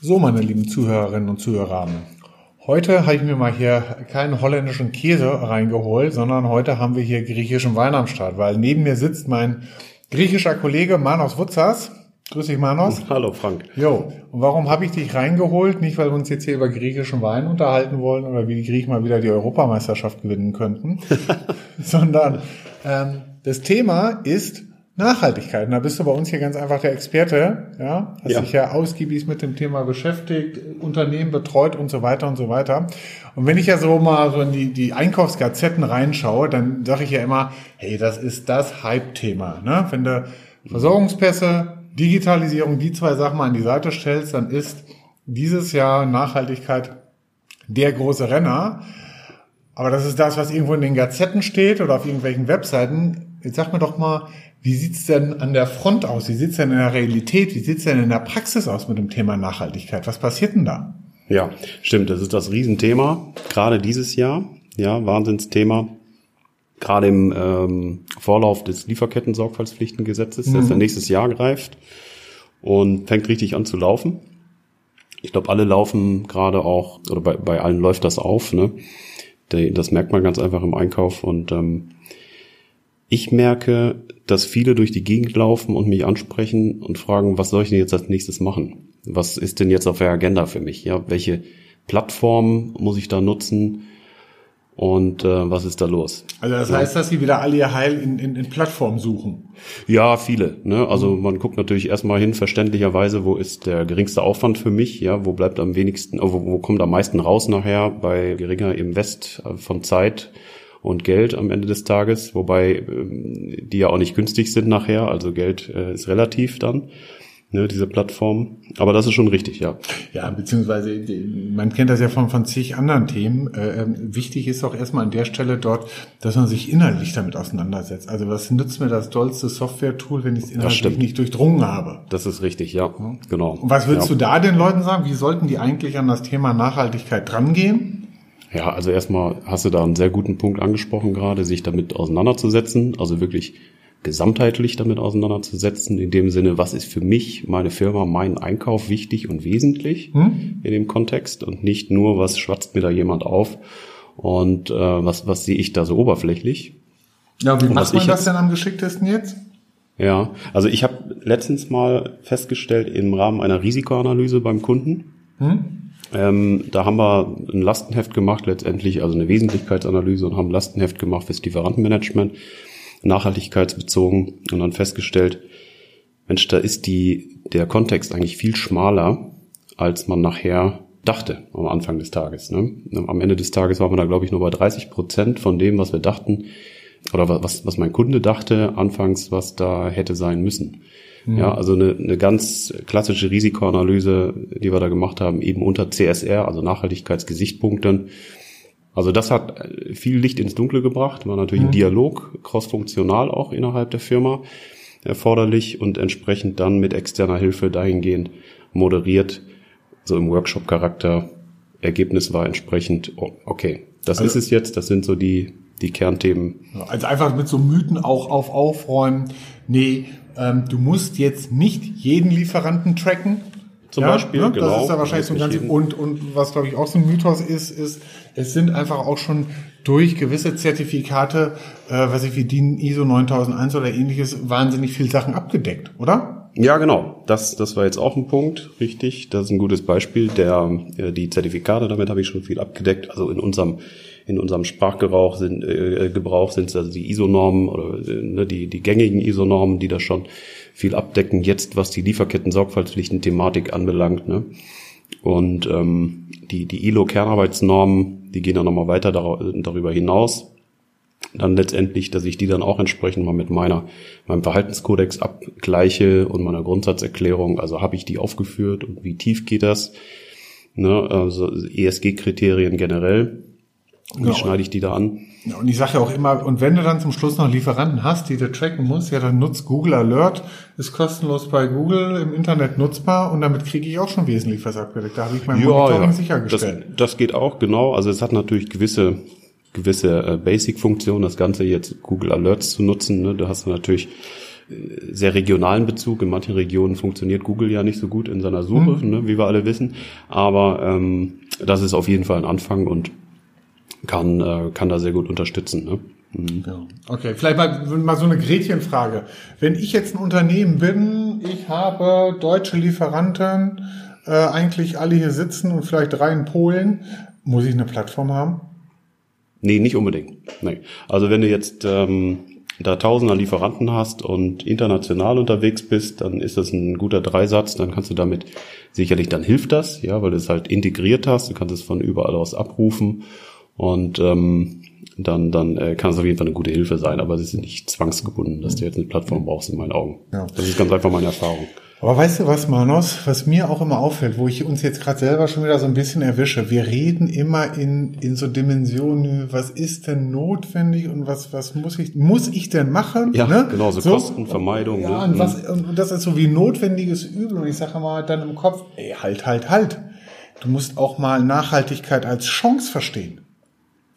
So, meine lieben Zuhörerinnen und Zuhörer. Heute habe ich mir mal hier keinen holländischen Käse reingeholt, sondern heute haben wir hier griechischen Wein am Start, weil neben mir sitzt mein griechischer Kollege Manos Wutzas. Grüß dich, Manos. Hallo, Frank. Jo, und warum habe ich dich reingeholt? Nicht, weil wir uns jetzt hier über griechischen Wein unterhalten wollen oder wie die Griechen mal wieder die Europameisterschaft gewinnen könnten, sondern ähm, das Thema ist Nachhaltigkeit. Und da bist du bei uns hier ganz einfach der Experte, ja, hast ja. dich ja ausgiebig mit dem Thema beschäftigt, Unternehmen betreut und so weiter und so weiter. Und wenn ich ja so mal so in die, die Einkaufsgazetten reinschaue, dann sage ich ja immer, hey, das ist das Hype-Thema. Ne? Wenn du Versorgungspässe, Digitalisierung, die zwei Sachen mal an die Seite stellst, dann ist dieses Jahr Nachhaltigkeit der große Renner. Aber das ist das, was irgendwo in den Gazetten steht oder auf irgendwelchen Webseiten. Jetzt sag mir doch mal, wie sieht's denn an der Front aus? Wie sieht's denn in der Realität? Wie sieht's denn in der Praxis aus mit dem Thema Nachhaltigkeit? Was passiert denn da? Ja, stimmt. Das ist das Riesenthema. Gerade dieses Jahr. Ja, Wahnsinnsthema. Gerade im ähm, Vorlauf des Lieferketten-Sorgfaltspflichtengesetzes, mhm. das dann nächstes Jahr greift und fängt richtig an zu laufen. Ich glaube, alle laufen gerade auch, oder bei, bei allen läuft das auf. Ne? Das merkt man ganz einfach im Einkauf und ähm, ich merke, dass viele durch die Gegend laufen und mich ansprechen und fragen, was soll ich denn jetzt als nächstes machen? Was ist denn jetzt auf der Agenda für mich? Ja, welche Plattform muss ich da nutzen? Und äh, was ist da los? Also das heißt, dass sie wieder alle ihr Heil in, in, in Plattformen suchen? Ja, viele. Ne? Also man guckt natürlich erstmal hin, verständlicherweise, wo ist der geringste Aufwand für mich? Ja, wo bleibt am wenigsten, wo, wo kommt am meisten raus nachher bei geringer Invest von Zeit? und Geld am Ende des Tages, wobei ähm, die ja auch nicht günstig sind nachher, also Geld äh, ist relativ dann, ne, diese Plattform. Aber das ist schon richtig, ja. Ja, beziehungsweise man kennt das ja von, von zig anderen Themen. Äh, ähm, wichtig ist auch erstmal an der Stelle dort, dass man sich inhaltlich damit auseinandersetzt. Also was nützt mir das tollste Software-Tool, wenn ich es inhaltlich nicht durchdrungen habe? Das ist richtig, ja, ja. genau. Und was würdest ja. du da den Leuten sagen? Wie sollten die eigentlich an das Thema Nachhaltigkeit drangehen? Ja, also erstmal hast du da einen sehr guten Punkt angesprochen gerade, sich damit auseinanderzusetzen, also wirklich gesamtheitlich damit auseinanderzusetzen, in dem Sinne, was ist für mich, meine Firma, mein Einkauf wichtig und wesentlich hm? in dem Kontext und nicht nur, was schwatzt mir da jemand auf und äh, was, was sehe ich da so oberflächlich. Ja, wie und macht man das denn am geschicktesten jetzt? Ja, also ich habe letztens mal festgestellt im Rahmen einer Risikoanalyse beim Kunden, hm? Ähm, da haben wir ein Lastenheft gemacht, letztendlich, also eine Wesentlichkeitsanalyse und haben ein Lastenheft gemacht fürs Lieferantenmanagement, nachhaltigkeitsbezogen und dann festgestellt, Mensch, da ist die, der Kontext eigentlich viel schmaler, als man nachher dachte am Anfang des Tages. Ne? Am Ende des Tages waren wir da, glaube ich, nur bei 30 Prozent von dem, was wir dachten, oder was, was mein Kunde dachte anfangs, was da hätte sein müssen. Mhm. Ja, also eine, eine ganz klassische Risikoanalyse, die wir da gemacht haben, eben unter CSR, also Nachhaltigkeitsgesichtspunkten. Also das hat viel Licht ins Dunkle gebracht, war natürlich mhm. ein Dialog, crossfunktional auch innerhalb der Firma erforderlich und entsprechend dann mit externer Hilfe dahingehend moderiert, so im Workshop-Charakter. Ergebnis war entsprechend, okay, das also, ist es jetzt, das sind so die, die Kernthemen. Also einfach mit so Mythen auch auf aufräumen. Nee, ähm, du musst jetzt nicht jeden Lieferanten tracken. Zum ja, Beispiel, ne? genau. Das ist da wahrscheinlich so ein ganz, und, und was glaube ich auch so ein Mythos ist, ist, es sind einfach auch schon durch gewisse Zertifikate, äh, was ich wie DIN ISO 9001 oder ähnliches, wahnsinnig viel Sachen abgedeckt, oder? Ja, genau. Das, das war jetzt auch ein Punkt, richtig. Das ist ein gutes Beispiel. Der, äh, die Zertifikate, damit habe ich schon viel abgedeckt. Also in unserem in unserem Sprachgebrauch sind, äh, Gebrauch sind also die ISO-Normen oder äh, ne, die, die gängigen ISO-Normen, die da schon viel abdecken, jetzt was die Lieferketten-Sorgfaltspflichten-Thematik anbelangt. Ne? Und ähm, die, die ILO-Kernarbeitsnormen, die gehen dann nochmal weiter darüber hinaus. Dann letztendlich, dass ich die dann auch entsprechend mal mit meiner, meinem Verhaltenskodex abgleiche und meiner Grundsatzerklärung. Also habe ich die aufgeführt und wie tief geht das? Ne, also ESG-Kriterien generell. Und genau. wie schneide ich die da an? Ja, und ich sage ja auch immer, und wenn du dann zum Schluss noch Lieferanten hast, die du tracken musst, ja, dann nutzt Google Alert, ist kostenlos bei Google im Internet nutzbar und damit kriege ich auch schon wesentlich was abgedeckt. Da habe ich mein ja, Monitoring ja. sichergestellt. Das, das geht auch, genau. Also es hat natürlich gewisse gewisse äh, Basic-Funktionen, das Ganze jetzt Google Alerts zu nutzen. Ne? Da hast du natürlich äh, sehr regionalen Bezug. In manchen Regionen funktioniert Google ja nicht so gut in seiner Suche, mhm. ne, wie wir alle wissen. Aber ähm, das ist auf jeden Fall ein Anfang und kann, äh, kann da sehr gut unterstützen. Ne? Mhm. Ja. Okay, vielleicht mal, mal so eine Gretchenfrage. Wenn ich jetzt ein Unternehmen bin, ich habe deutsche Lieferanten, äh, eigentlich alle hier sitzen und vielleicht drei in Polen, muss ich eine Plattform haben? Nee, nicht unbedingt. Nee. Also wenn du jetzt ähm, da tausender Lieferanten hast und international unterwegs bist, dann ist das ein guter Dreisatz, dann kannst du damit sicherlich, dann hilft das, ja, weil du es halt integriert hast, du kannst es von überall aus abrufen und ähm, dann, dann äh, kann es auf jeden Fall eine gute Hilfe sein, aber es ist nicht zwangsgebunden, dass du jetzt eine Plattform brauchst in meinen Augen. Ja. Das ist ganz einfach meine Erfahrung. Aber weißt du was, Manos, was mir auch immer auffällt, wo ich uns jetzt gerade selber schon wieder so ein bisschen erwische, wir reden immer in, in so Dimensionen, was ist denn notwendig und was, was muss ich, muss ich denn machen? Ja, ne? genau, so, so Kostenvermeidung. Ja, ne? und, was, mhm. und das ist so wie notwendiges Übel und ich sage mal dann im Kopf, ey, halt, halt, halt. Du musst auch mal Nachhaltigkeit als Chance verstehen.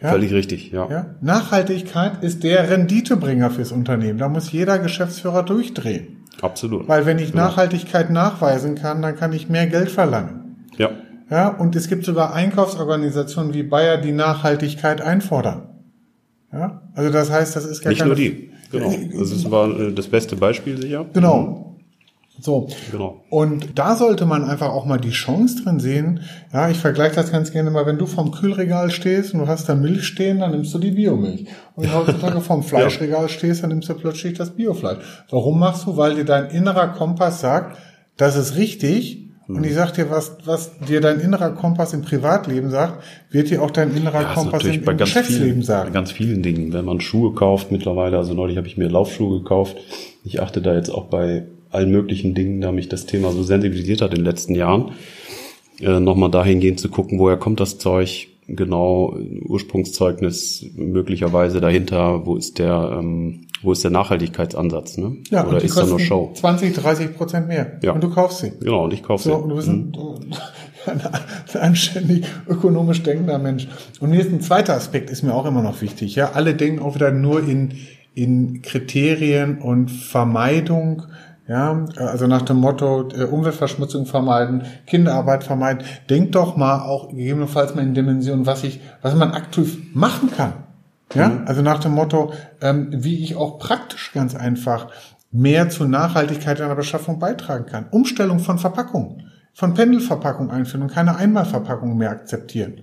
Ja? Völlig richtig, ja. ja. Nachhaltigkeit ist der Renditebringer fürs Unternehmen. Da muss jeder Geschäftsführer durchdrehen. Absolut. Weil wenn ich genau. Nachhaltigkeit nachweisen kann, dann kann ich mehr Geld verlangen. Ja. Ja, und es gibt sogar Einkaufsorganisationen wie Bayer, die Nachhaltigkeit einfordern. Ja, also das heißt, das ist gar Nicht keine... nur die, genau. Das war äh, das beste Beispiel sicher. Genau. So. Genau. Und da sollte man einfach auch mal die Chance drin sehen. Ja, ich vergleiche das ganz gerne mal, wenn du vorm Kühlregal stehst und du hast da Milch stehen, dann nimmst du die Biomilch. Und wenn du heutzutage vorm Fleischregal stehst, dann nimmst du plötzlich das Biofleisch. Warum machst du? Weil dir dein innerer Kompass sagt, das ist richtig. Und ich sag dir, was, was dir dein innerer Kompass im Privatleben sagt, wird dir auch dein innerer ja, Kompass im, im Geschäftsleben vielen, sagen. Bei ganz vielen Dingen. Wenn man Schuhe kauft mittlerweile, also neulich habe ich mir Laufschuhe gekauft. Ich achte da jetzt auch bei allen möglichen Dingen, da mich das Thema so sensibilisiert hat in den letzten Jahren, äh, nochmal dahingehend zu gucken, woher kommt das Zeug, genau, Ursprungszeugnis möglicherweise dahinter, wo ist der, ähm, wo ist der Nachhaltigkeitsansatz, ne? Ja, Oder ist da nur Show? 20, 30 Prozent mehr. Ja. Und du kaufst sie. Genau, und ich kaufe so, sie. Und du bist mhm. ein, ein anständig ökonomisch denkender Mensch. Und mir ist ein zweiter Aspekt, ist mir auch immer noch wichtig. Ja, alle denken auch wieder nur in, in Kriterien und Vermeidung ja, also nach dem Motto äh, Umweltverschmutzung vermeiden, Kinderarbeit vermeiden. Denkt doch mal auch gegebenenfalls mal in Dimensionen, was ich, was man aktiv machen kann. Ja, mhm. also nach dem Motto, ähm, wie ich auch praktisch ganz einfach mehr zur Nachhaltigkeit in der Beschaffung beitragen kann. Umstellung von Verpackungen, von Pendelverpackung einführen und keine Einmalverpackung mehr akzeptieren.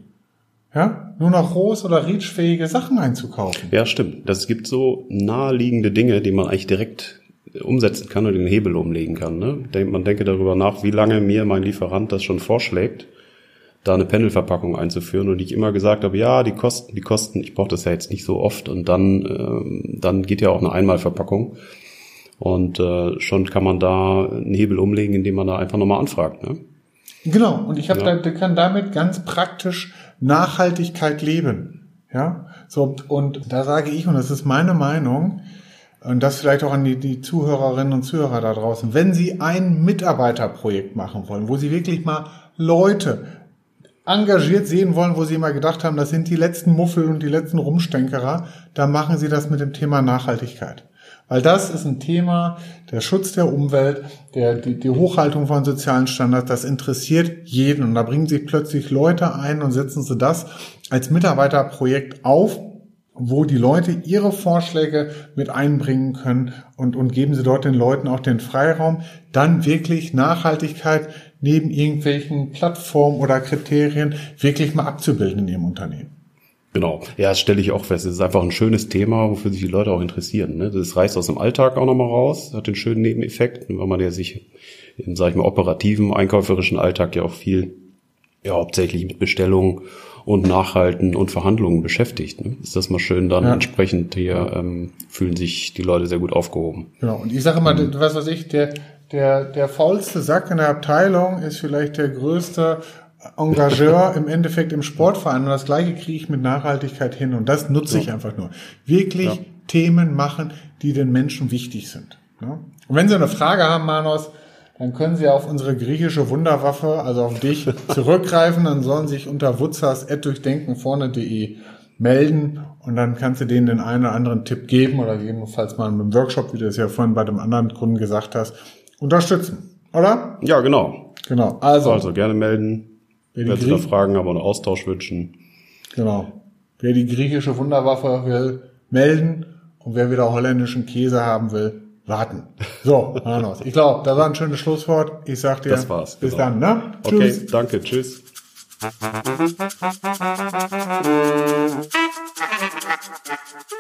Ja, nur noch rohes oder reachfähige Sachen einzukaufen. Ja, stimmt. Das gibt so naheliegende Dinge, die man eigentlich direkt umsetzen kann und den Hebel umlegen kann. Ne? Man denke darüber nach, wie lange mir mein Lieferant das schon vorschlägt, da eine Pendelverpackung einzuführen und ich immer gesagt habe, ja, die Kosten, die Kosten, ich brauche das ja jetzt nicht so oft und dann, ähm, dann geht ja auch eine Einmalverpackung und äh, schon kann man da einen Hebel umlegen, indem man da einfach nochmal anfragt. Ne? Genau, und ich habe ja. da, kann damit ganz praktisch Nachhaltigkeit leben. Ja, so und da sage ich und das ist meine Meinung, und das vielleicht auch an die, die Zuhörerinnen und Zuhörer da draußen. Wenn Sie ein Mitarbeiterprojekt machen wollen, wo Sie wirklich mal Leute engagiert sehen wollen, wo Sie immer gedacht haben, das sind die letzten Muffel und die letzten Rumstänkerer, dann machen Sie das mit dem Thema Nachhaltigkeit. Weil das ist ein Thema, der Schutz der Umwelt, der, die, die Hochhaltung von sozialen Standards, das interessiert jeden. Und da bringen sich plötzlich Leute ein und setzen sie das als Mitarbeiterprojekt auf wo die Leute ihre Vorschläge mit einbringen können und, und geben sie dort den Leuten auch den Freiraum, dann wirklich Nachhaltigkeit neben irgendwelchen Plattformen oder Kriterien wirklich mal abzubilden in ihrem Unternehmen. Genau, ja, das stelle ich auch fest. Es ist einfach ein schönes Thema, wofür sich die Leute auch interessieren. Ne? Das reißt aus dem Alltag auch nochmal raus, hat den schönen Nebeneffekt, weil man ja sich im, sag ich mal, operativen, einkäuferischen Alltag ja auch viel, ja, hauptsächlich mit Bestellungen und Nachhalten und Verhandlungen beschäftigt. Ne? Ist das mal schön, dann ja. entsprechend hier ähm, fühlen sich die Leute sehr gut aufgehoben. Genau, und ich sage mal, mhm. was weiß ich, der, der, der faulste Sack in der Abteilung ist vielleicht der größte Engageur im Endeffekt im Sportverein und das gleiche kriege ich mit Nachhaltigkeit hin und das nutze ja. ich einfach nur. Wirklich ja. Themen machen, die den Menschen wichtig sind. Ne? Und wenn Sie eine Frage haben, Manos, dann können Sie auf unsere griechische Wunderwaffe, also auf dich, zurückgreifen. Dann sollen Sie sich unter wutzers durchdenken vorne.de melden und dann kannst du denen den einen oder anderen Tipp geben oder gegebenenfalls mal im Workshop, wie du es ja vorhin bei dem anderen Kunden gesagt hast, unterstützen, oder? Ja, genau. Genau. Also, Also gerne melden, wenn Sie da Fragen haben oder Austausch wünschen. genau. Wer die griechische Wunderwaffe will, melden und wer wieder holländischen Käse haben will, warten. So, Manos. Ich glaube, das war ein schönes Schlusswort. Ich sag dir, Das war's, bis genau. dann, ne? Okay, danke, tschüss. Thank you.